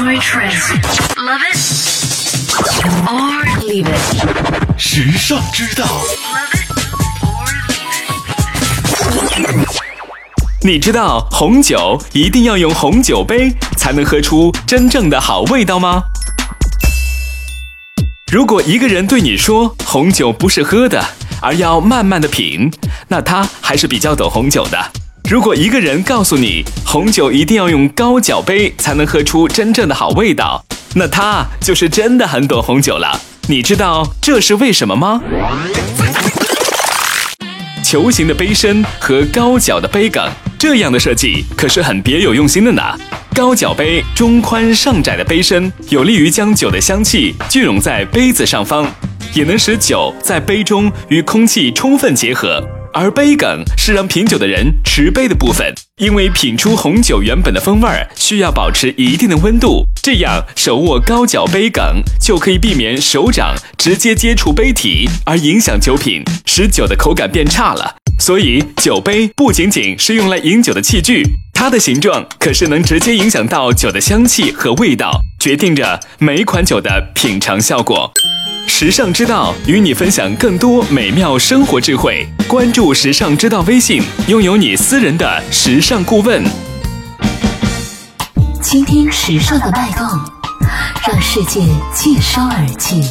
Enjoy trends. Love it or leave it. 时尚之道.你知道红酒一定要用红酒杯才能喝出真正的好味道吗？如果一个人对你说红酒不是喝的，而要慢慢的品，那他还是比较懂红酒的。如果一个人告诉你红酒一定要用高脚杯才能喝出真正的好味道，那他就是真的很懂红酒了。你知道这是为什么吗？球形的杯身和高脚的杯梗，这样的设计可是很别有用心的呢。高脚杯中宽上窄的杯身，有利于将酒的香气聚拢在杯子上方，也能使酒在杯中与空气充分结合。而杯梗是让品酒的人持杯的部分，因为品出红酒原本的风味儿需要保持一定的温度，这样手握高脚杯梗就可以避免手掌直接接触杯体而影响酒品，使酒的口感变差了。所以，酒杯不仅仅是用来饮酒的器具，它的形状可是能直接影响到酒的香气和味道，决定着每款酒的品尝效果。时尚之道与你分享更多美妙生活智慧，关注时尚之道微信，拥有你私人的时尚顾问。倾听时尚的脉动，让世界尽收耳际。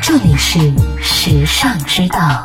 这里是时尚之道。